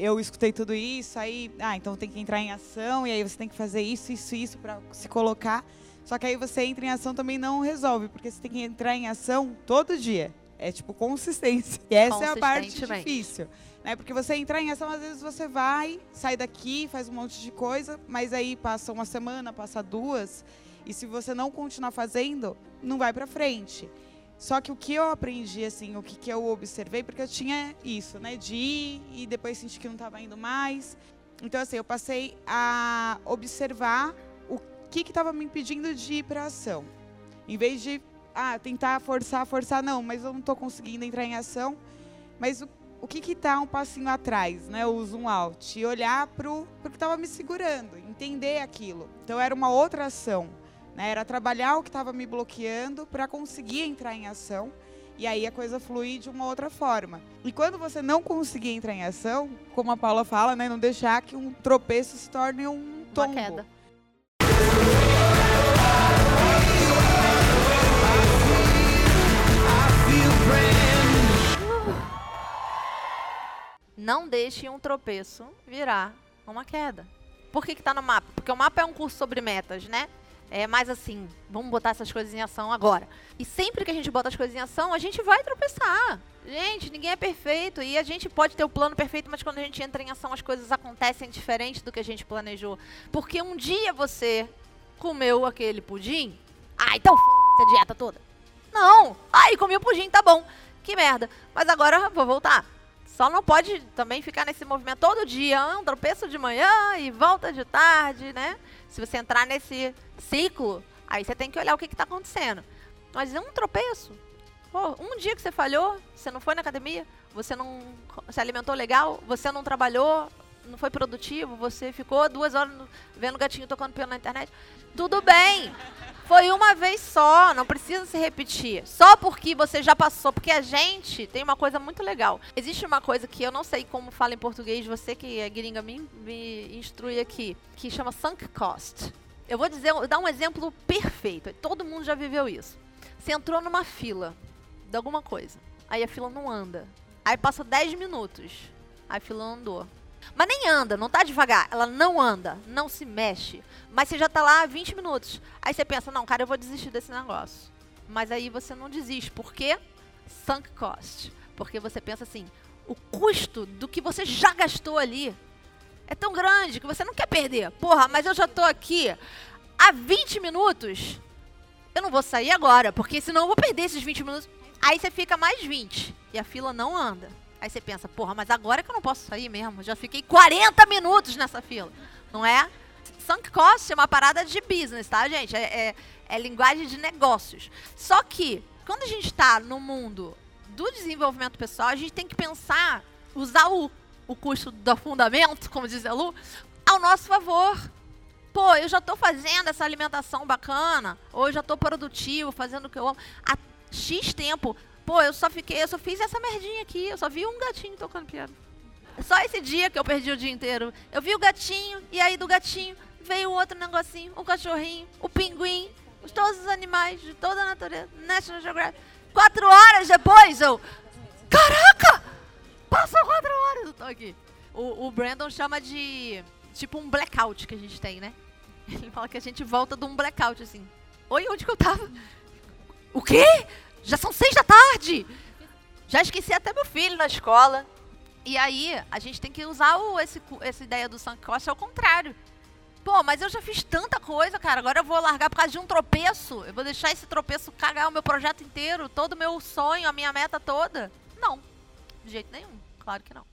eu escutei tudo isso, aí, ah, então tem que entrar em ação, e aí você tem que fazer isso, isso, isso para se colocar. Só que aí você entra em ação também não resolve, porque você tem que entrar em ação todo dia. É tipo consistência. E essa é a parte difícil. Né? Porque você entrar em ação, às vezes você vai, sai daqui, faz um monte de coisa, mas aí passa uma semana, passa duas, e se você não continuar fazendo, não vai para frente. Só que o que eu aprendi, assim, o que, que eu observei, porque eu tinha isso, né, de ir e depois senti que não estava indo mais. Então, assim, eu passei a observar o que estava me impedindo de ir para ação. Em vez de ah, tentar forçar, forçar, não, mas eu não estou conseguindo entrar em ação. Mas o, o que está um passinho atrás, né? O zoom out. E olhar para o que estava me segurando, entender aquilo. Então era uma outra ação. Né? Era trabalhar o que estava me bloqueando para conseguir entrar em ação. E aí a coisa fluir de uma outra forma. E quando você não conseguir entrar em ação, como a Paula fala, né? Não deixar que um tropeço se torne um tombo. Uma queda. Não deixe um tropeço virar uma queda. Por que, que tá no mapa? Porque o mapa é um curso sobre metas, né? É mais assim, vamos botar essas coisas em ação agora. E sempre que a gente bota as coisas em ação, a gente vai tropeçar. Gente, ninguém é perfeito e a gente pode ter o plano perfeito, mas quando a gente entra em ação, as coisas acontecem diferente do que a gente planejou. Porque um dia você comeu aquele pudim, ah, então f essa dieta toda. Não, ai, comi o pudim, tá bom. Que merda. Mas agora vou voltar. Só não pode também ficar nesse movimento todo dia, um tropeço de manhã e volta de tarde, né? Se você entrar nesse ciclo, aí você tem que olhar o que está acontecendo. Mas é um tropeço. Pô, um dia que você falhou, você não foi na academia, você não se alimentou legal, você não trabalhou, não foi produtivo, você ficou duas horas vendo o gatinho tocando piano na internet. Tudo bem. Foi uma vez só, não precisa se repetir. Só porque você já passou. Porque a gente tem uma coisa muito legal. Existe uma coisa que eu não sei como fala em português, você que é gringa me, me instrui aqui, que chama sunk cost. Eu vou dizer, dar um exemplo perfeito. Todo mundo já viveu isso. Você entrou numa fila de alguma coisa. Aí a fila não anda. Aí passa 10 minutos. Aí a fila andou. Mas nem anda, não tá devagar. Ela não anda, não se mexe. Mas você já tá lá há 20 minutos. Aí você pensa, não, cara, eu vou desistir desse negócio. Mas aí você não desiste. Por quê? Sunk cost. Porque você pensa assim, o custo do que você já gastou ali é tão grande que você não quer perder. Porra, mas eu já tô aqui há 20 minutos. Eu não vou sair agora, porque senão eu vou perder esses 20 minutos. Aí você fica mais 20 e a fila não anda. Aí você pensa, porra, mas agora que eu não posso sair mesmo. Já fiquei 40 minutos nessa fila. Não é? Sunk cost é uma parada de business, tá, gente? É, é, é linguagem de negócios. Só que, quando a gente está no mundo do desenvolvimento pessoal, a gente tem que pensar, usar o, o custo do fundamento, como diz a Lu, ao nosso favor. Pô, eu já estou fazendo essa alimentação bacana, ou eu já estou produtivo, fazendo o que eu amo, há X tempo. Pô, eu só fiquei, eu só fiz essa merdinha aqui, eu só vi um gatinho tocando piano. Só esse dia que eu perdi o dia inteiro. Eu vi o gatinho, e aí do gatinho veio outro negocinho, o cachorrinho, o pinguim, todos os animais de toda a natureza, National Geographic. Quatro horas depois, eu. Caraca! Passou quatro horas, eu tô aqui. O, o Brandon chama de. Tipo um blackout que a gente tem, né? Ele fala que a gente volta de um blackout, assim. Oi, onde que eu tava? O quê? Já são seis da tarde. Já esqueci até meu filho na escola. E aí, a gente tem que usar o, esse, essa ideia do sunk cost ao contrário. Pô, mas eu já fiz tanta coisa, cara. Agora eu vou largar por causa de um tropeço. Eu vou deixar esse tropeço cagar o meu projeto inteiro, todo o meu sonho, a minha meta toda. Não. De jeito nenhum. Claro que não.